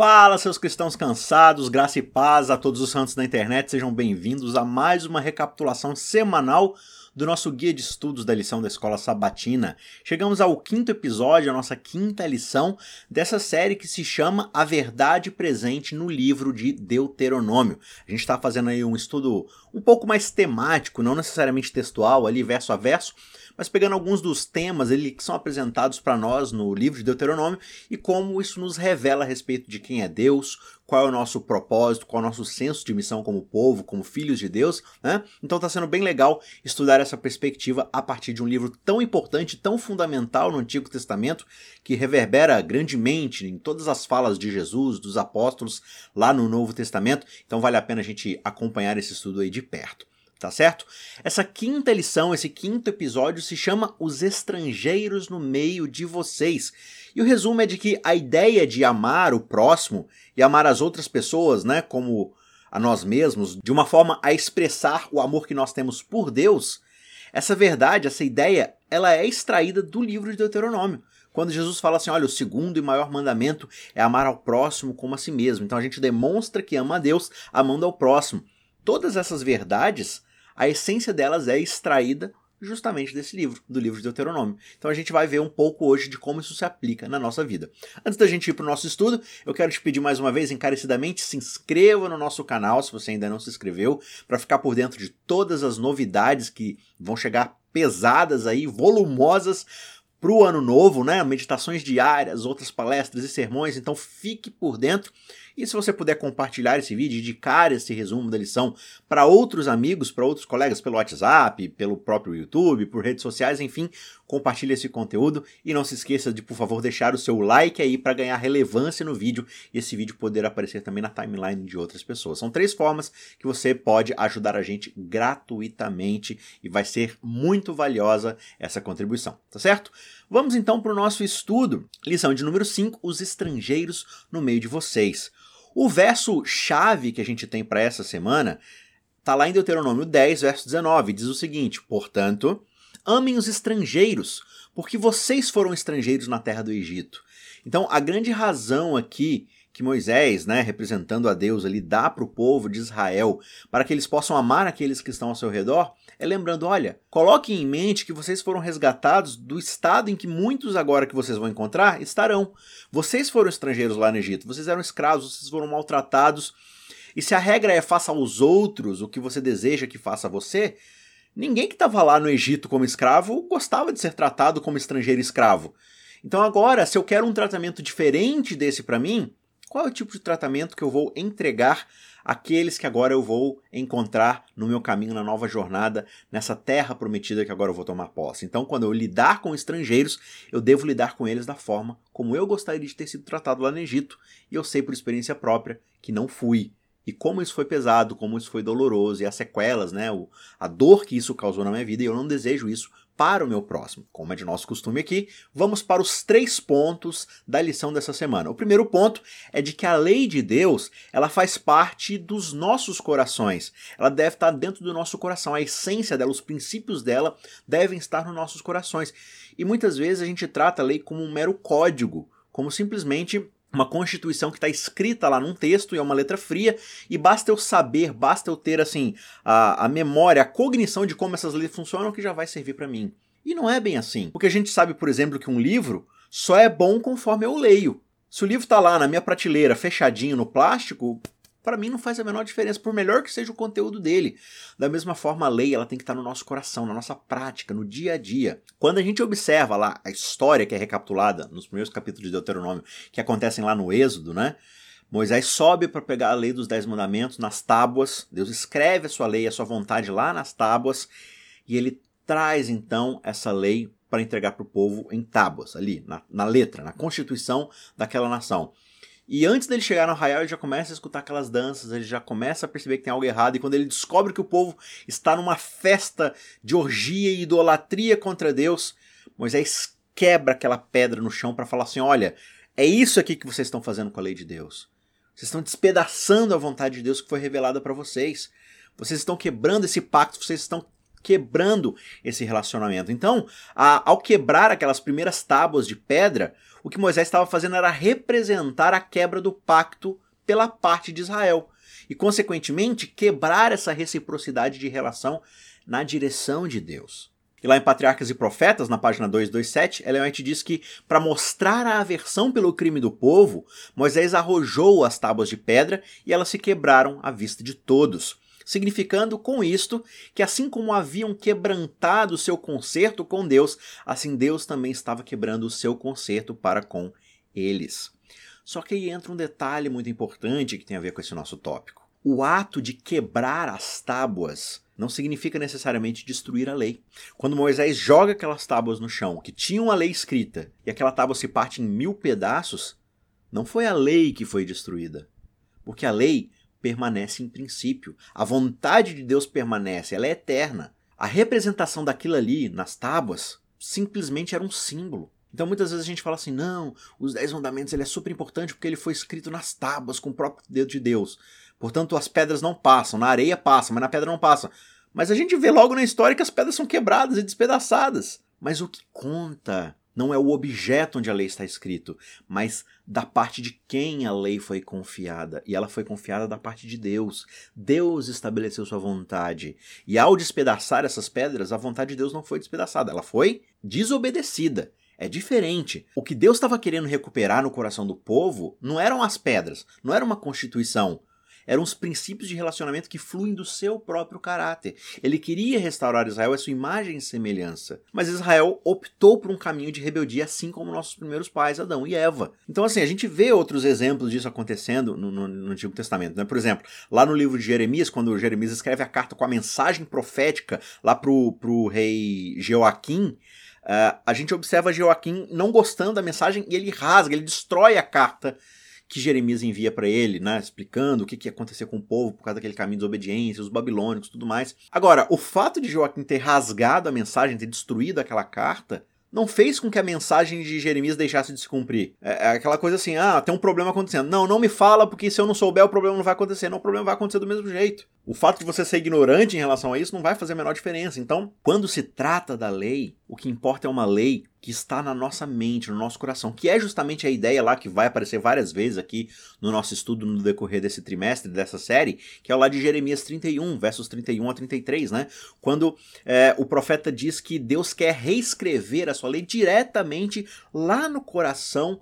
Fala, seus cristãos cansados, graça e paz a todos os santos da internet, sejam bem-vindos a mais uma recapitulação semanal do nosso guia de estudos da lição da escola sabatina. Chegamos ao quinto episódio, a nossa quinta lição dessa série que se chama A Verdade Presente no Livro de Deuteronômio. A gente está fazendo aí um estudo um pouco mais temático, não necessariamente textual, ali verso a verso, mas pegando alguns dos temas ali que são apresentados para nós no livro de Deuteronômio e como isso nos revela a respeito de quem é Deus, qual é o nosso propósito, qual é o nosso senso de missão como povo, como filhos de Deus, né? Então está sendo bem legal estudar essa perspectiva a partir de um livro tão importante, tão fundamental no Antigo Testamento, que reverbera grandemente em todas as falas de Jesus, dos apóstolos lá no Novo Testamento. Então vale a pena a gente acompanhar esse estudo aí de perto tá certo? Essa quinta lição, esse quinto episódio se chama Os Estrangeiros no Meio de Vocês. E o resumo é de que a ideia de amar o próximo e amar as outras pessoas, né, como a nós mesmos, de uma forma a expressar o amor que nós temos por Deus, essa verdade, essa ideia, ela é extraída do livro de Deuteronômio. Quando Jesus fala assim, olha, o segundo e maior mandamento é amar ao próximo como a si mesmo. Então a gente demonstra que ama a Deus amando ao próximo. Todas essas verdades a essência delas é extraída justamente desse livro, do livro de Deuteronômio. Então a gente vai ver um pouco hoje de como isso se aplica na nossa vida. Antes da gente ir para o nosso estudo, eu quero te pedir mais uma vez, encarecidamente, se inscreva no nosso canal se você ainda não se inscreveu, para ficar por dentro de todas as novidades que vão chegar pesadas aí, volumosas para o ano novo, né? Meditações diárias, outras palestras e sermões. Então fique por dentro e se você puder compartilhar esse vídeo, indicar esse resumo da lição para outros amigos, para outros colegas pelo WhatsApp, pelo próprio YouTube, por redes sociais, enfim, compartilhe esse conteúdo e não se esqueça de, por favor, deixar o seu like aí para ganhar relevância no vídeo e esse vídeo poder aparecer também na timeline de outras pessoas. São três formas que você pode ajudar a gente gratuitamente e vai ser muito valiosa essa contribuição, tá certo? Vamos então para o nosso estudo. Lição de número 5: Os estrangeiros no meio de vocês. O verso chave que a gente tem para essa semana está lá em Deuteronômio 10, verso 19, diz o seguinte: Portanto, amem os estrangeiros, porque vocês foram estrangeiros na terra do Egito. Então, a grande razão aqui que Moisés, né, representando a Deus ali, dá para o povo de Israel, para que eles possam amar aqueles que estão ao seu redor, é lembrando, olha, coloquem em mente que vocês foram resgatados do estado em que muitos agora que vocês vão encontrar estarão. Vocês foram estrangeiros lá no Egito, vocês eram escravos, vocês foram maltratados. E se a regra é faça aos outros o que você deseja que faça a você, ninguém que estava lá no Egito como escravo gostava de ser tratado como estrangeiro escravo. Então agora, se eu quero um tratamento diferente desse para mim, qual é o tipo de tratamento que eu vou entregar àqueles que agora eu vou encontrar no meu caminho, na nova jornada, nessa terra prometida que agora eu vou tomar posse. Então, quando eu lidar com estrangeiros, eu devo lidar com eles da forma como eu gostaria de ter sido tratado lá no Egito, e eu sei por experiência própria que não fui. E como isso foi pesado, como isso foi doloroso, e as sequelas, né, a dor que isso causou na minha vida, e eu não desejo isso para o meu próximo. Como é de nosso costume aqui, vamos para os três pontos da lição dessa semana. O primeiro ponto é de que a lei de Deus, ela faz parte dos nossos corações. Ela deve estar dentro do nosso coração. A essência dela, os princípios dela devem estar nos nossos corações. E muitas vezes a gente trata a lei como um mero código, como simplesmente uma constituição que está escrita lá num texto e é uma letra fria, e basta eu saber, basta eu ter assim a, a memória, a cognição de como essas leis funcionam que já vai servir para mim. E não é bem assim. Porque a gente sabe, por exemplo, que um livro só é bom conforme eu leio. Se o livro está lá na minha prateleira, fechadinho no plástico, para mim não faz a menor diferença, por melhor que seja o conteúdo dele. Da mesma forma, a lei ela tem que estar no nosso coração, na nossa prática, no dia a dia. Quando a gente observa lá a história que é recapitulada nos primeiros capítulos de Deuteronômio, que acontecem lá no Êxodo, né? Moisés sobe para pegar a lei dos Dez Mandamentos nas tábuas, Deus escreve a sua lei, a sua vontade lá nas tábuas, e ele traz então essa lei para entregar para o povo em tábuas, ali, na, na letra, na constituição daquela nação. E antes dele chegar no arraial, ele já começa a escutar aquelas danças, ele já começa a perceber que tem algo errado. E quando ele descobre que o povo está numa festa de orgia e idolatria contra Deus, Moisés quebra aquela pedra no chão para falar assim: olha, é isso aqui que vocês estão fazendo com a lei de Deus. Vocês estão despedaçando a vontade de Deus que foi revelada para vocês. Vocês estão quebrando esse pacto, vocês estão quebrando esse relacionamento. Então, a, ao quebrar aquelas primeiras tábuas de pedra, o que Moisés estava fazendo era representar a quebra do pacto pela parte de Israel e, consequentemente, quebrar essa reciprocidade de relação na direção de Deus. E lá em Patriarcas e Profetas, na página 227, Ellen White diz que, para mostrar a aversão pelo crime do povo, Moisés arrojou as tábuas de pedra e elas se quebraram à vista de todos, significando com isto que, assim como haviam quebrantado seu concerto com Deus, assim Deus também estava quebrando o seu concerto para com eles. Só que aí entra um detalhe muito importante que tem a ver com esse nosso tópico. O ato de quebrar as tábuas não significa necessariamente destruir a lei. Quando Moisés joga aquelas tábuas no chão, que tinham a lei escrita, e aquela tábua se parte em mil pedaços, não foi a lei que foi destruída. Porque a lei permanece em princípio. A vontade de Deus permanece, ela é eterna. A representação daquilo ali nas tábuas simplesmente era um símbolo. Então muitas vezes a gente fala assim: não, os Dez Mandamentos ele é super importante porque ele foi escrito nas tábuas com o próprio dedo de Deus. Portanto, as pedras não passam, na areia passa, mas na pedra não passa. Mas a gente vê logo na história que as pedras são quebradas e despedaçadas. Mas o que conta não é o objeto onde a lei está escrito, mas da parte de quem a lei foi confiada. E ela foi confiada da parte de Deus. Deus estabeleceu sua vontade. E ao despedaçar essas pedras, a vontade de Deus não foi despedaçada, ela foi desobedecida. É diferente. O que Deus estava querendo recuperar no coração do povo não eram as pedras, não era uma constituição, eram os princípios de relacionamento que fluem do seu próprio caráter. Ele queria restaurar Israel à sua imagem e semelhança. Mas Israel optou por um caminho de rebeldia, assim como nossos primeiros pais, Adão e Eva. Então, assim, a gente vê outros exemplos disso acontecendo no, no, no Antigo Testamento. Né? Por exemplo, lá no livro de Jeremias, quando Jeremias escreve a carta com a mensagem profética lá pro, pro rei Joaquim, Uh, a gente observa Joaquim não gostando da mensagem e ele rasga, ele destrói a carta que Jeremias envia para ele, né, explicando o que, que ia acontecer com o povo por causa daquele caminho de desobediência, os babilônicos tudo mais. Agora, o fato de Joaquim ter rasgado a mensagem, ter destruído aquela carta, não fez com que a mensagem de Jeremias deixasse de se cumprir. É, é, aquela coisa assim, ah, tem um problema acontecendo. Não, não me fala, porque se eu não souber, o problema não vai acontecer. Não, o problema vai acontecer do mesmo jeito. O fato de você ser ignorante em relação a isso não vai fazer a menor diferença. Então, quando se trata da lei, o que importa é uma lei que está na nossa mente, no nosso coração, que é justamente a ideia lá que vai aparecer várias vezes aqui no nosso estudo no decorrer desse trimestre, dessa série, que é o lá de Jeremias 31, versos 31 a 33, né? Quando é, o profeta diz que Deus quer reescrever a sua lei diretamente lá no coração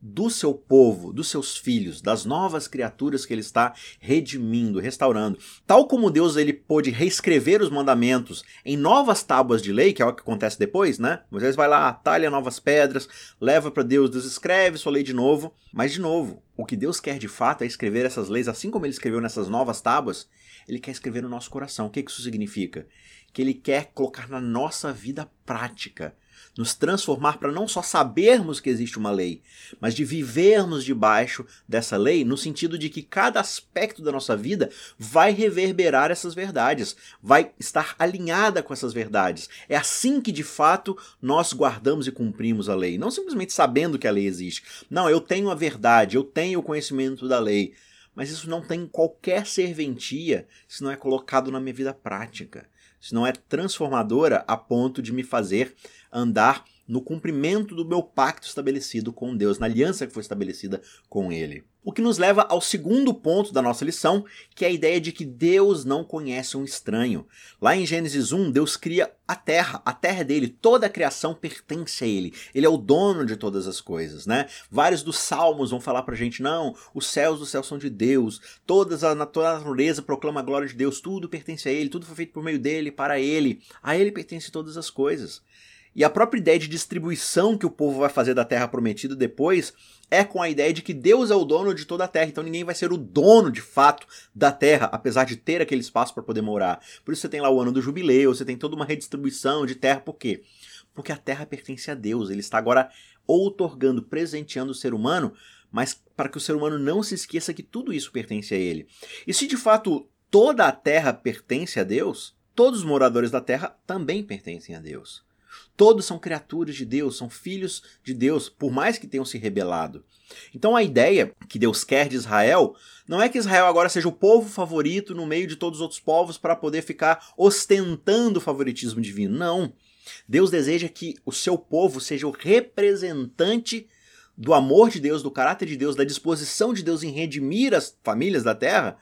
do seu povo, dos seus filhos, das novas criaturas que ele está redimindo, restaurando. Tal como Deus ele pôde reescrever os mandamentos em novas tábuas de lei, que é o que acontece depois, né? Moisés vai lá, talha novas pedras, leva para Deus, Deus escreve sua lei de novo, mas de novo, o que Deus quer de fato é escrever essas leis, assim como ele escreveu nessas novas tábuas, ele quer escrever no nosso coração. O que isso significa? Que ele quer colocar na nossa vida prática nos transformar para não só sabermos que existe uma lei, mas de vivermos debaixo dessa lei, no sentido de que cada aspecto da nossa vida vai reverberar essas verdades, vai estar alinhada com essas verdades. É assim que de fato nós guardamos e cumprimos a lei, não simplesmente sabendo que a lei existe. Não, eu tenho a verdade, eu tenho o conhecimento da lei. Mas isso não tem qualquer serventia se não é colocado na minha vida prática se não é transformadora a ponto de me fazer andar no cumprimento do meu pacto estabelecido com Deus, na aliança que foi estabelecida com Ele. O que nos leva ao segundo ponto da nossa lição, que é a ideia de que Deus não conhece um estranho. Lá em Gênesis 1, Deus cria a terra, a terra é dele, toda a criação pertence a ele. Ele é o dono de todas as coisas, né? Vários dos salmos vão falar pra gente, não, os céus dos céus são de Deus, todas a, toda a natureza proclama a glória de Deus, tudo pertence a ele, tudo foi feito por meio dele, para ele. A ele pertence todas as coisas. E a própria ideia de distribuição que o povo vai fazer da terra prometida depois é com a ideia de que Deus é o dono de toda a terra, então ninguém vai ser o dono de fato da terra, apesar de ter aquele espaço para poder morar. Por isso você tem lá o ano do jubileu, você tem toda uma redistribuição de terra, por quê? Porque a terra pertence a Deus, ele está agora outorgando, presenteando o ser humano, mas para que o ser humano não se esqueça que tudo isso pertence a ele. E se de fato toda a terra pertence a Deus, todos os moradores da terra também pertencem a Deus. Todos são criaturas de Deus, são filhos de Deus, por mais que tenham se rebelado. Então a ideia que Deus quer de Israel não é que Israel agora seja o povo favorito no meio de todos os outros povos para poder ficar ostentando o favoritismo divino. Não. Deus deseja que o seu povo seja o representante do amor de Deus, do caráter de Deus, da disposição de Deus em redimir as famílias da terra,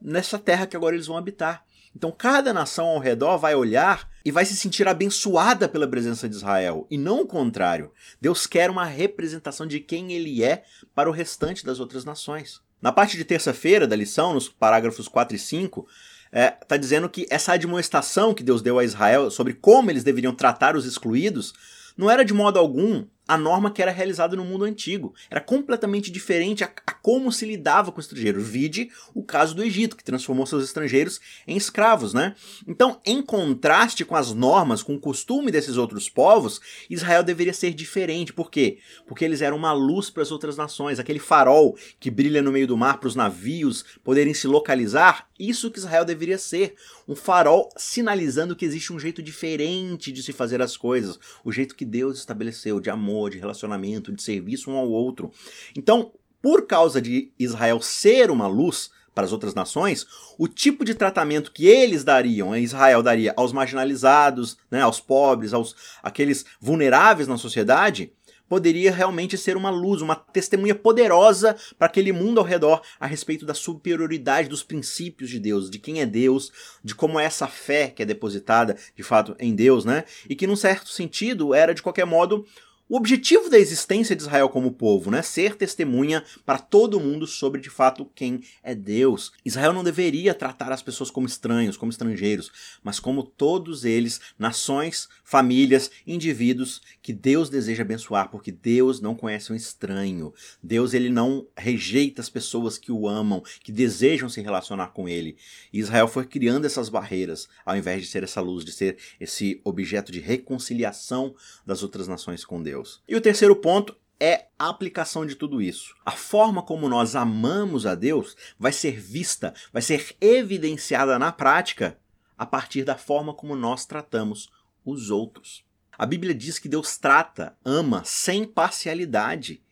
nessa terra que agora eles vão habitar. Então cada nação ao redor vai olhar e vai se sentir abençoada pela presença de Israel, e não o contrário. Deus quer uma representação de quem ele é para o restante das outras nações. Na parte de terça-feira da lição, nos parágrafos 4 e 5, está é, tá dizendo que essa admoestação que Deus deu a Israel sobre como eles deveriam tratar os excluídos não era de modo algum a norma que era realizada no mundo antigo. Era completamente diferente a, a, como se lidava com estrangeiros. Vide o caso do Egito, que transformou seus estrangeiros em escravos, né? Então, em contraste com as normas, com o costume desses outros povos, Israel deveria ser diferente. Por quê? Porque eles eram uma luz para as outras nações, aquele farol que brilha no meio do mar para os navios poderem se localizar. Isso que Israel deveria ser. Um farol sinalizando que existe um jeito diferente de se fazer as coisas, o jeito que Deus estabeleceu de amor de relacionamento, de serviço um ao outro. Então, por causa de Israel ser uma luz para as outras nações, o tipo de tratamento que eles dariam, Israel daria aos marginalizados, né, aos pobres, aos aqueles vulneráveis na sociedade, poderia realmente ser uma luz, uma testemunha poderosa para aquele mundo ao redor a respeito da superioridade dos princípios de Deus, de quem é Deus, de como é essa fé que é depositada de fato em Deus, né? E que num certo sentido era de qualquer modo o objetivo da existência de Israel como povo, né, ser testemunha para todo mundo sobre de fato quem é Deus. Israel não deveria tratar as pessoas como estranhos, como estrangeiros, mas como todos eles, nações, famílias, indivíduos que Deus deseja abençoar, porque Deus não conhece um estranho. Deus ele não rejeita as pessoas que o amam, que desejam se relacionar com ele. E Israel foi criando essas barreiras, ao invés de ser essa luz, de ser esse objeto de reconciliação das outras nações com Deus. Deus. E o terceiro ponto é a aplicação de tudo isso. A forma como nós amamos a Deus vai ser vista, vai ser evidenciada na prática a partir da forma como nós tratamos os outros. A Bíblia diz que Deus trata, ama sem parcialidade.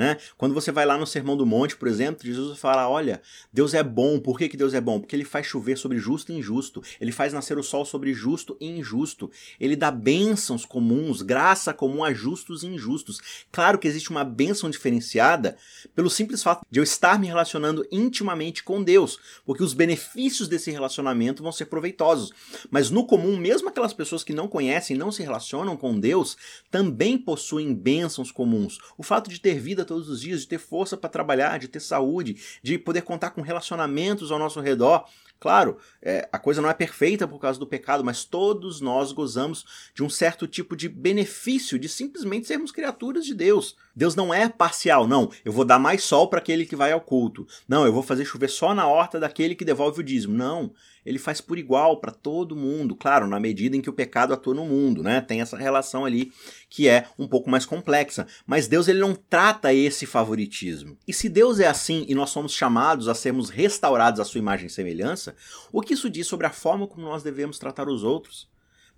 Né? Quando você vai lá no Sermão do Monte, por exemplo, Jesus fala: Olha, Deus é bom. Por que, que Deus é bom? Porque ele faz chover sobre justo e injusto. Ele faz nascer o sol sobre justo e injusto. Ele dá bênçãos comuns, graça comum a justos e injustos. Claro que existe uma bênção diferenciada pelo simples fato de eu estar me relacionando intimamente com Deus, porque os benefícios desse relacionamento vão ser proveitosos. Mas no comum, mesmo aquelas pessoas que não conhecem, não se relacionam com Deus, também possuem bênçãos comuns. O fato de ter vida todos os dias, de ter força para trabalhar, de ter saúde, de poder contar com relacionamentos ao nosso redor. Claro, é, a coisa não é perfeita por causa do pecado, mas todos nós gozamos de um certo tipo de benefício de simplesmente sermos criaturas de Deus. Deus não é parcial, não. Eu vou dar mais sol para aquele que vai ao culto. Não, eu vou fazer chover só na horta daquele que devolve o dízimo. Não ele faz por igual para todo mundo, claro, na medida em que o pecado atua no mundo, né? Tem essa relação ali que é um pouco mais complexa, mas Deus ele não trata esse favoritismo. E se Deus é assim e nós somos chamados a sermos restaurados à sua imagem e semelhança, o que isso diz sobre a forma como nós devemos tratar os outros?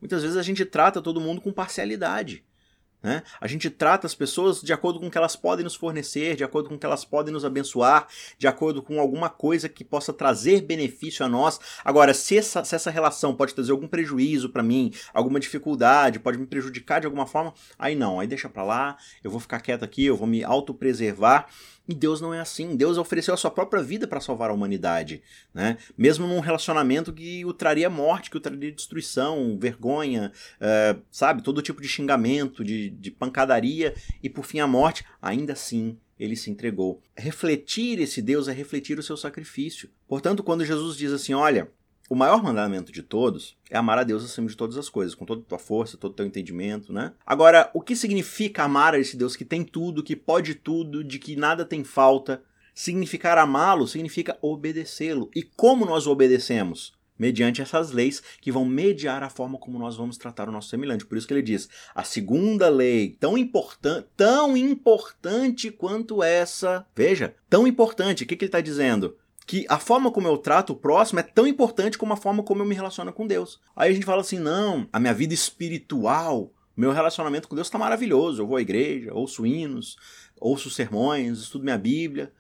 Muitas vezes a gente trata todo mundo com parcialidade. Né? A gente trata as pessoas de acordo com o que elas podem nos fornecer, de acordo com o que elas podem nos abençoar, de acordo com alguma coisa que possa trazer benefício a nós. Agora, se essa, se essa relação pode trazer algum prejuízo para mim, alguma dificuldade, pode me prejudicar de alguma forma, aí não, aí deixa para lá, eu vou ficar quieto aqui, eu vou me autopreservar e Deus não é assim. Deus ofereceu a sua própria vida para salvar a humanidade, né? Mesmo num relacionamento que o traria morte, que o traria destruição, vergonha, uh, sabe, todo tipo de xingamento, de, de pancadaria e por fim a morte. Ainda assim, ele se entregou. Refletir esse Deus é refletir o seu sacrifício. Portanto, quando Jesus diz assim, olha, o maior mandamento de todos é amar a Deus acima de todas as coisas, com toda a tua força, todo o teu entendimento, né? Agora, o que significa amar a esse Deus que tem tudo, que pode tudo, de que nada tem falta? Significar amá-lo significa obedecê-lo. E como nós obedecemos? Mediante essas leis que vão mediar a forma como nós vamos tratar o nosso semelhante. Por isso que ele diz: a segunda lei, tão importante, tão importante quanto essa. Veja, tão importante. O que, que ele está dizendo? Que a forma como eu trato o próximo é tão importante como a forma como eu me relaciono com Deus. Aí a gente fala assim: não, a minha vida espiritual, meu relacionamento com Deus está maravilhoso. Eu vou à igreja, ouço hinos, ouço sermões, estudo minha Bíblia.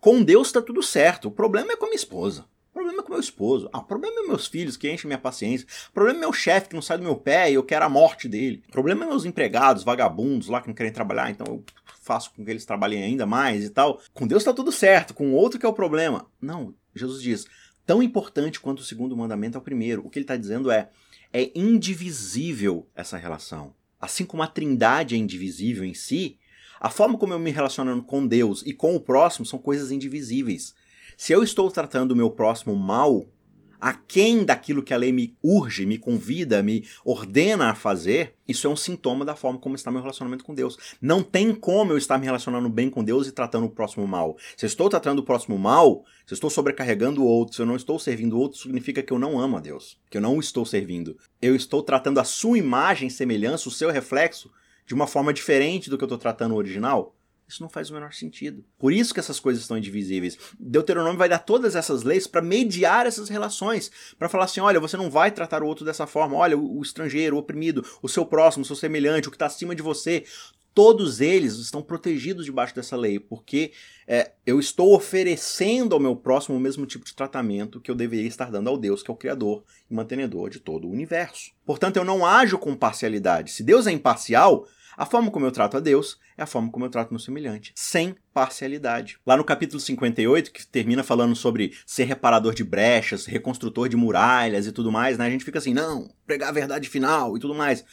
Com Deus está tudo certo. O problema é com a minha esposa. O problema é com meu esposo. Ah, o problema é meus filhos que enchem minha paciência. O problema é meu chefe que não sai do meu pé e eu quero a morte dele. O problema é meus empregados, vagabundos lá que não querem trabalhar, então eu faço com que eles trabalhem ainda mais e tal. Com Deus está tudo certo, com o outro que é o problema. Não, Jesus diz: tão importante quanto o segundo mandamento é o primeiro. O que ele está dizendo é: é indivisível essa relação. Assim como a trindade é indivisível em si, a forma como eu me relacionando com Deus e com o próximo são coisas indivisíveis. Se eu estou tratando o meu próximo mal, aquém daquilo que a lei me urge, me convida, me ordena a fazer, isso é um sintoma da forma como está meu relacionamento com Deus. Não tem como eu estar me relacionando bem com Deus e tratando o próximo mal. Se eu estou tratando o próximo mal, se eu estou sobrecarregando o outro, se eu não estou servindo o outro, significa que eu não amo a Deus, que eu não o estou servindo. Eu estou tratando a sua imagem, semelhança, o seu reflexo, de uma forma diferente do que eu estou tratando o original. Isso não faz o menor sentido. Por isso que essas coisas estão indivisíveis. Deuteronômio vai dar todas essas leis para mediar essas relações, para falar assim, olha, você não vai tratar o outro dessa forma. Olha, o, estrangeiro, o oprimido, o seu próximo, o seu semelhante, o que está acima de você, todos eles estão protegidos debaixo dessa lei, porque é, eu estou oferecendo ao meu próximo o mesmo tipo de tratamento que eu deveria estar dando ao Deus, que é o Criador e mantenedor de todo o universo. Portanto, eu não ajo com parcialidade. Se Deus é imparcial, a forma como eu trato a Deus é a forma como eu trato meu semelhante, sem parcialidade. Lá no capítulo 58, que termina falando sobre ser reparador de brechas, reconstrutor de muralhas e tudo mais, né? A gente fica assim, não, pregar a verdade final e tudo mais.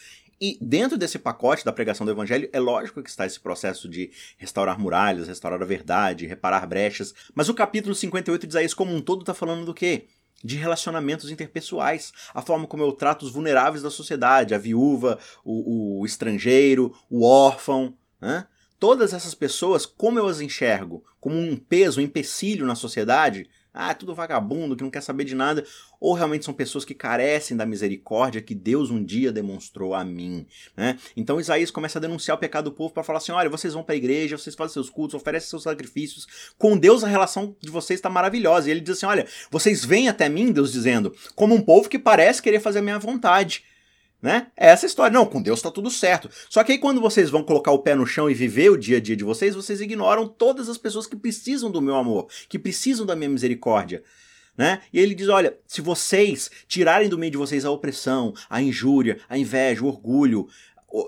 E dentro desse pacote da pregação do evangelho, é lógico que está esse processo de restaurar muralhas, restaurar a verdade, reparar brechas. Mas o capítulo 58 de Isaías como um todo está falando do quê? De relacionamentos interpessoais, a forma como eu trato os vulneráveis da sociedade, a viúva, o, o estrangeiro, o órfão, né? Todas essas pessoas, como eu as enxergo? Como um peso, um empecilho na sociedade? Ah, é tudo vagabundo que não quer saber de nada, ou realmente são pessoas que carecem da misericórdia que Deus um dia demonstrou a mim, né? Então Isaías começa a denunciar o pecado do povo para falar assim: olha, vocês vão para a igreja, vocês fazem seus cultos, oferecem seus sacrifícios, com Deus a relação de vocês está maravilhosa. E ele diz assim: olha, vocês vêm até mim, Deus dizendo, como um povo que parece querer fazer a minha vontade. Né? É essa história. Não, com Deus tá tudo certo. Só que aí quando vocês vão colocar o pé no chão e viver o dia a dia de vocês, vocês ignoram todas as pessoas que precisam do meu amor, que precisam da minha misericórdia. Né? E ele diz: olha, se vocês tirarem do meio de vocês a opressão, a injúria, a inveja, o orgulho,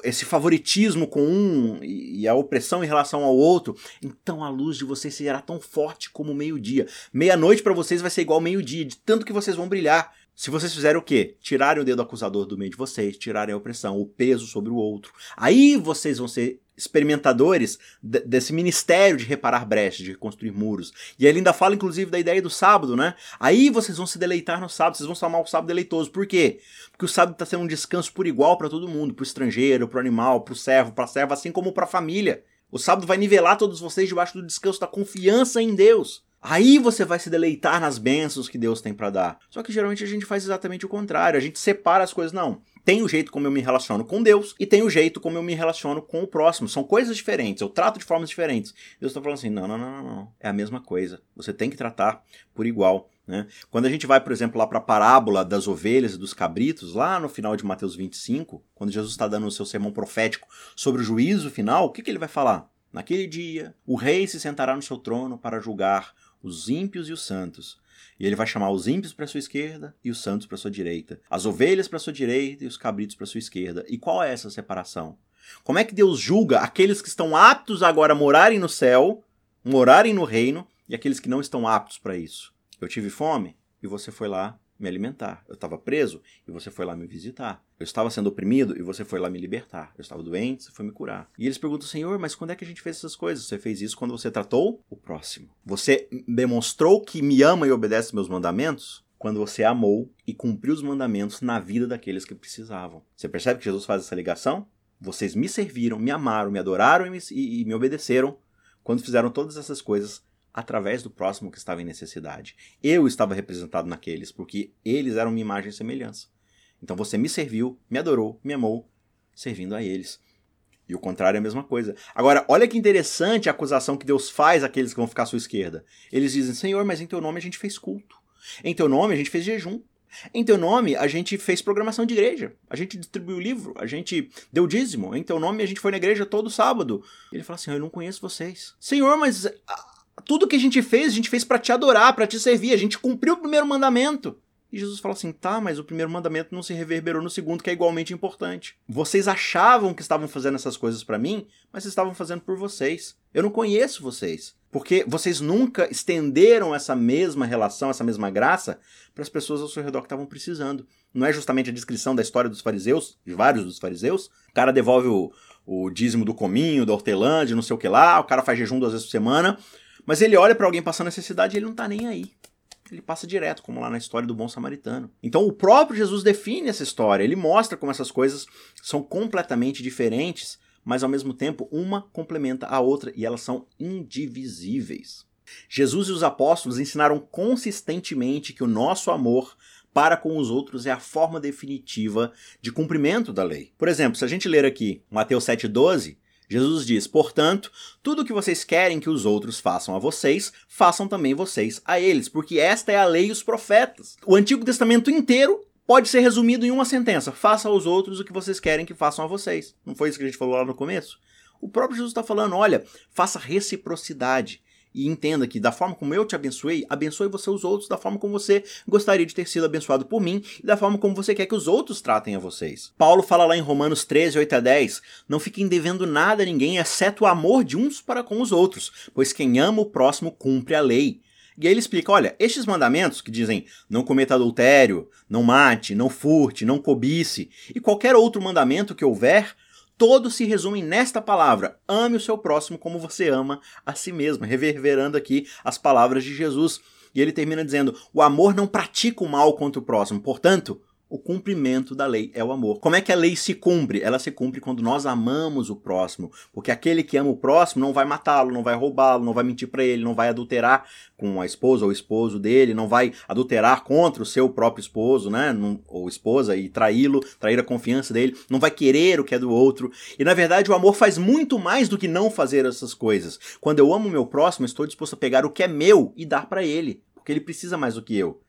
esse favoritismo com um e a opressão em relação ao outro, então a luz de vocês será tão forte como o meio-dia. Meia-noite para vocês vai ser igual meio-dia, de tanto que vocês vão brilhar. Se vocês fizerem o quê? Tirarem o dedo acusador do meio de vocês, tirarem a opressão, o peso sobre o outro. Aí vocês vão ser experimentadores desse ministério de reparar brechas, de reconstruir muros. E ele ainda fala, inclusive, da ideia do sábado, né? Aí vocês vão se deleitar no sábado, vocês vão chamar o sábado deleitoso. Por quê? Porque o sábado está sendo um descanso por igual para todo mundo, para o estrangeiro, para o animal, para o servo, para a serva, assim como para a família. O sábado vai nivelar todos vocês debaixo do descanso da confiança em Deus. Aí você vai se deleitar nas bênçãos que Deus tem para dar. Só que geralmente a gente faz exatamente o contrário. A gente separa as coisas. Não. Tem o jeito como eu me relaciono com Deus e tem o jeito como eu me relaciono com o próximo. São coisas diferentes. Eu trato de formas diferentes. Deus está falando assim: não, não, não, não. É a mesma coisa. Você tem que tratar por igual. Né? Quando a gente vai, por exemplo, lá para a parábola das ovelhas e dos cabritos, lá no final de Mateus 25, quando Jesus está dando o seu sermão profético sobre o juízo final, o que, que ele vai falar? Naquele dia, o rei se sentará no seu trono para julgar os ímpios e os santos. E ele vai chamar os ímpios para sua esquerda e os santos para sua direita, as ovelhas para sua direita e os cabritos para sua esquerda. E qual é essa separação? Como é que Deus julga aqueles que estão aptos agora a morarem no céu, morarem no reino, e aqueles que não estão aptos para isso? Eu tive fome e você foi lá me alimentar. Eu estava preso e você foi lá me visitar. Eu estava sendo oprimido e você foi lá me libertar. Eu estava doente, você foi me curar. E eles perguntam, Senhor, mas quando é que a gente fez essas coisas? Você fez isso quando você tratou o próximo. Você demonstrou que me ama e obedece meus mandamentos? Quando você amou e cumpriu os mandamentos na vida daqueles que precisavam. Você percebe que Jesus faz essa ligação? Vocês me serviram, me amaram, me adoraram e me, e, e me obedeceram quando fizeram todas essas coisas através do próximo que estava em necessidade. Eu estava representado naqueles, porque eles eram minha imagem e semelhança. Então você me serviu, me adorou, me amou, servindo a eles. E o contrário é a mesma coisa. Agora, olha que interessante a acusação que Deus faz àqueles que vão ficar à sua esquerda. Eles dizem: Senhor, mas em teu nome a gente fez culto. Em teu nome a gente fez jejum. Em teu nome, a gente fez programação de igreja. A gente distribuiu livro. A gente deu dízimo. Em teu nome, a gente foi na igreja todo sábado. Ele fala assim: Eu não conheço vocês. Senhor, mas tudo que a gente fez, a gente fez para te adorar, para te servir. A gente cumpriu o primeiro mandamento. E Jesus fala assim: tá, mas o primeiro mandamento não se reverberou no segundo, que é igualmente importante. Vocês achavam que estavam fazendo essas coisas para mim, mas estavam fazendo por vocês. Eu não conheço vocês. Porque vocês nunca estenderam essa mesma relação, essa mesma graça, para as pessoas ao seu redor que estavam precisando. Não é justamente a descrição da história dos fariseus, de vários dos fariseus? O cara devolve o, o dízimo do cominho, da hortelã, de não sei o que lá, o cara faz jejum duas vezes por semana, mas ele olha para alguém passando necessidade e ele não tá nem aí ele passa direto, como lá na história do bom samaritano. Então o próprio Jesus define essa história, ele mostra como essas coisas são completamente diferentes, mas ao mesmo tempo uma complementa a outra e elas são indivisíveis. Jesus e os apóstolos ensinaram consistentemente que o nosso amor para com os outros é a forma definitiva de cumprimento da lei. Por exemplo, se a gente ler aqui Mateus 7,12, Jesus diz: Portanto, tudo o que vocês querem que os outros façam a vocês, façam também vocês a eles, porque esta é a lei e os profetas. O Antigo Testamento inteiro pode ser resumido em uma sentença: faça aos outros o que vocês querem que façam a vocês. Não foi isso que a gente falou lá no começo? O próprio Jesus está falando: olha, faça reciprocidade. E entenda que, da forma como eu te abençoei, abençoe você os outros da forma como você gostaria de ter sido abençoado por mim e da forma como você quer que os outros tratem a vocês. Paulo fala lá em Romanos 13, 8 a 10: Não fiquem devendo nada a ninguém, exceto o amor de uns para com os outros, pois quem ama o próximo cumpre a lei. E aí ele explica: olha, estes mandamentos que dizem não cometa adultério, não mate, não furte, não cobice, e qualquer outro mandamento que houver, todos se resumem nesta palavra: ame o seu próximo como você ama a si mesmo, reverberando aqui as palavras de Jesus. E ele termina dizendo: o amor não pratica o mal contra o próximo, portanto, o cumprimento da lei é o amor. Como é que a lei se cumpre? Ela se cumpre quando nós amamos o próximo, porque aquele que ama o próximo não vai matá-lo, não vai roubá-lo, não vai mentir para ele, não vai adulterar com a esposa ou o esposo dele, não vai adulterar contra o seu próprio esposo, né, ou esposa e traí-lo, trair a confiança dele, não vai querer o que é do outro. E na verdade o amor faz muito mais do que não fazer essas coisas. Quando eu amo o meu próximo, estou disposto a pegar o que é meu e dar para ele, porque ele precisa mais do que eu.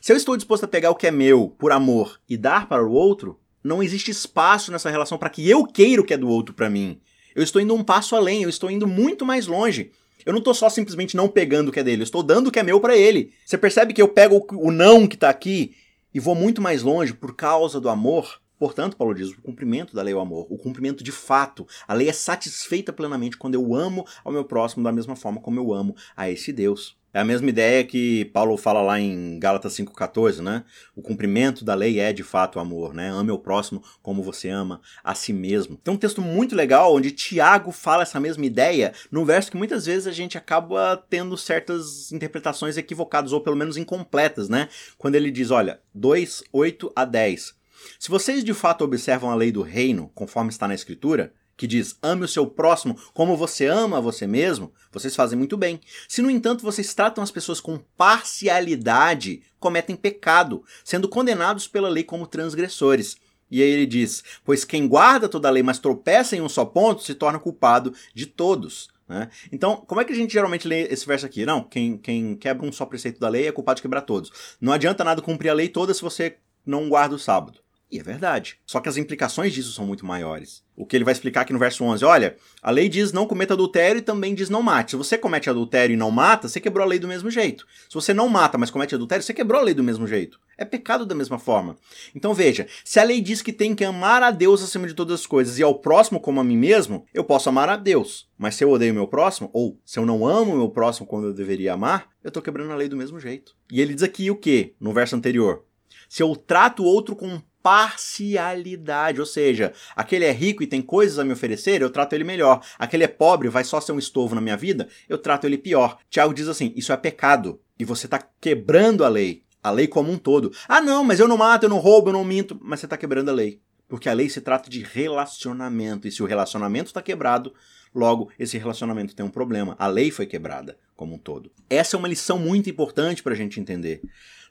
Se eu estou disposto a pegar o que é meu por amor e dar para o outro, não existe espaço nessa relação para que eu queira o que é do outro para mim. Eu estou indo um passo além, eu estou indo muito mais longe. Eu não estou só simplesmente não pegando o que é dele, eu estou dando o que é meu para ele. Você percebe que eu pego o não que está aqui e vou muito mais longe por causa do amor? Portanto, Paulo diz, o cumprimento da lei é o amor, o cumprimento de fato. A lei é satisfeita plenamente quando eu amo ao meu próximo da mesma forma como eu amo a esse Deus. É a mesma ideia que Paulo fala lá em Gálatas 5,14, né? O cumprimento da lei é de fato amor, né? Ame o próximo como você ama a si mesmo. Tem um texto muito legal onde Tiago fala essa mesma ideia num verso que muitas vezes a gente acaba tendo certas interpretações equivocadas ou pelo menos incompletas, né? Quando ele diz, olha, 2, 8 a 10. Se vocês de fato observam a lei do reino, conforme está na escritura, que diz ame o seu próximo como você ama a você mesmo, vocês fazem muito bem. Se, no entanto, vocês tratam as pessoas com parcialidade, cometem pecado, sendo condenados pela lei como transgressores. E aí ele diz: Pois quem guarda toda a lei, mas tropeça em um só ponto, se torna culpado de todos. Né? Então, como é que a gente geralmente lê esse verso aqui? Não, quem, quem quebra um só preceito da lei é culpado de quebrar todos. Não adianta nada cumprir a lei toda se você não guarda o sábado. E é verdade. Só que as implicações disso são muito maiores. O que ele vai explicar aqui no verso 11, olha, a lei diz não cometa adultério e também diz não mate. Se você comete adultério e não mata, você quebrou a lei do mesmo jeito. Se você não mata, mas comete adultério, você quebrou a lei do mesmo jeito. É pecado da mesma forma. Então veja, se a lei diz que tem que amar a Deus acima de todas as coisas e ao próximo como a mim mesmo, eu posso amar a Deus. Mas se eu odeio meu próximo, ou se eu não amo meu próximo quando eu deveria amar, eu estou quebrando a lei do mesmo jeito. E ele diz aqui o que no verso anterior? Se eu trato o outro com parcialidade, ou seja, aquele é rico e tem coisas a me oferecer, eu trato ele melhor. Aquele é pobre, vai só ser um estorvo na minha vida, eu trato ele pior. Tiago diz assim: isso é pecado e você está quebrando a lei, a lei como um todo. Ah, não, mas eu não mato, eu não roubo, eu não minto, mas você está quebrando a lei. Porque a lei se trata de relacionamento, e se o relacionamento está quebrado, logo esse relacionamento tem um problema. A lei foi quebrada como um todo. Essa é uma lição muito importante para a gente entender.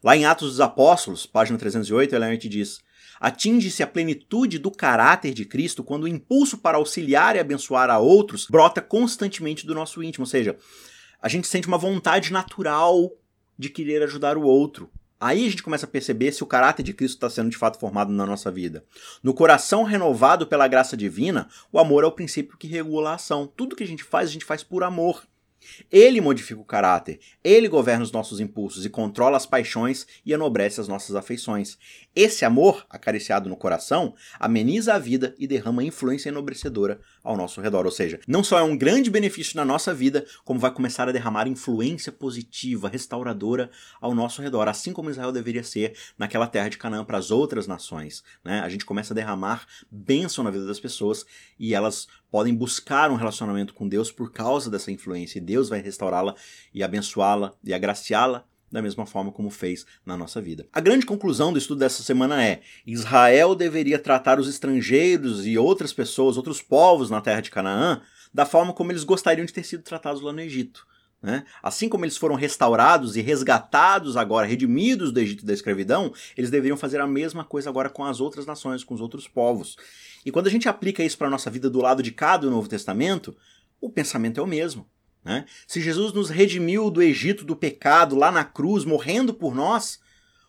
Lá em Atos dos Apóstolos, página 308, Ellen diz: Atinge-se a plenitude do caráter de Cristo quando o impulso para auxiliar e abençoar a outros brota constantemente do nosso íntimo, ou seja, a gente sente uma vontade natural de querer ajudar o outro. Aí a gente começa a perceber se o caráter de Cristo está sendo de fato formado na nossa vida. No coração renovado pela graça divina, o amor é o princípio que regula a ação. Tudo que a gente faz, a gente faz por amor. Ele modifica o caráter, ele governa os nossos impulsos e controla as paixões e enobrece as nossas afeições. Esse amor, acariciado no coração, ameniza a vida e derrama influência enobrecedora ao nosso redor. Ou seja, não só é um grande benefício na nossa vida, como vai começar a derramar influência positiva, restauradora ao nosso redor, assim como Israel deveria ser naquela terra de Canaã para as outras nações. Né? A gente começa a derramar bênção na vida das pessoas e elas podem buscar um relacionamento com Deus por causa dessa influência, e Deus vai restaurá-la e abençoá-la e agraciá-la da mesma forma como fez na nossa vida. A grande conclusão do estudo dessa semana é: Israel deveria tratar os estrangeiros e outras pessoas, outros povos na terra de Canaã, da forma como eles gostariam de ter sido tratados lá no Egito. Né? Assim como eles foram restaurados e resgatados agora, redimidos do Egito da escravidão, eles deveriam fazer a mesma coisa agora com as outras nações, com os outros povos. E quando a gente aplica isso para a nossa vida do lado de cá do Novo Testamento, o pensamento é o mesmo. Né? Se Jesus nos redimiu do Egito do pecado, lá na cruz, morrendo por nós,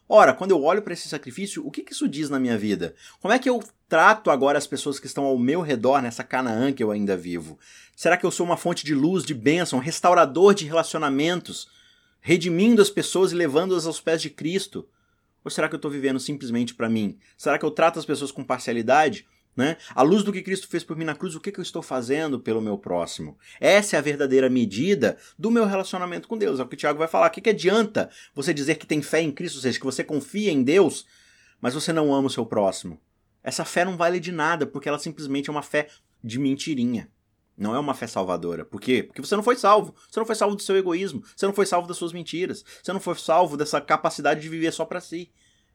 ora, quando eu olho para esse sacrifício, o que, que isso diz na minha vida? Como é que eu trato agora as pessoas que estão ao meu redor nessa Canaã que eu ainda vivo? Será que eu sou uma fonte de luz, de bênção, restaurador de relacionamentos, redimindo as pessoas e levando-as aos pés de Cristo? Ou será que eu estou vivendo simplesmente para mim? Será que eu trato as pessoas com parcialidade? Né? À luz do que Cristo fez por mim na cruz, o que, que eu estou fazendo pelo meu próximo? Essa é a verdadeira medida do meu relacionamento com Deus. É o que o Tiago vai falar. O que, que adianta você dizer que tem fé em Cristo, ou seja, que você confia em Deus, mas você não ama o seu próximo? Essa fé não vale de nada, porque ela simplesmente é uma fé de mentirinha. Não é uma fé salvadora. Por quê? Porque você não foi salvo. Você não foi salvo do seu egoísmo. Você não foi salvo das suas mentiras. Você não foi salvo dessa capacidade de viver só para si.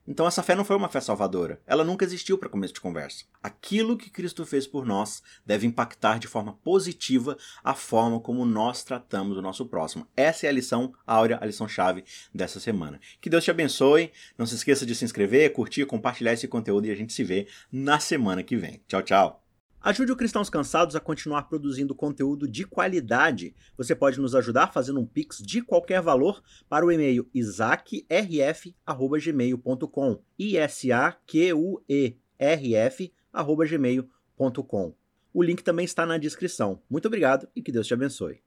Então essa fé não foi uma fé salvadora. Ela nunca existiu para começo de conversa. Aquilo que Cristo fez por nós deve impactar de forma positiva a forma como nós tratamos o nosso próximo. Essa é a lição áurea, a lição chave dessa semana. Que Deus te abençoe. Não se esqueça de se inscrever, curtir, compartilhar esse conteúdo e a gente se vê na semana que vem. Tchau, tchau. Ajude o Cristãos Cansados a continuar produzindo conteúdo de qualidade. Você pode nos ajudar fazendo um pix de qualquer valor para o e-mail isaacrf@gmail.com. I S A Q U E R F@gmail.com. O link também está na descrição. Muito obrigado e que Deus te abençoe.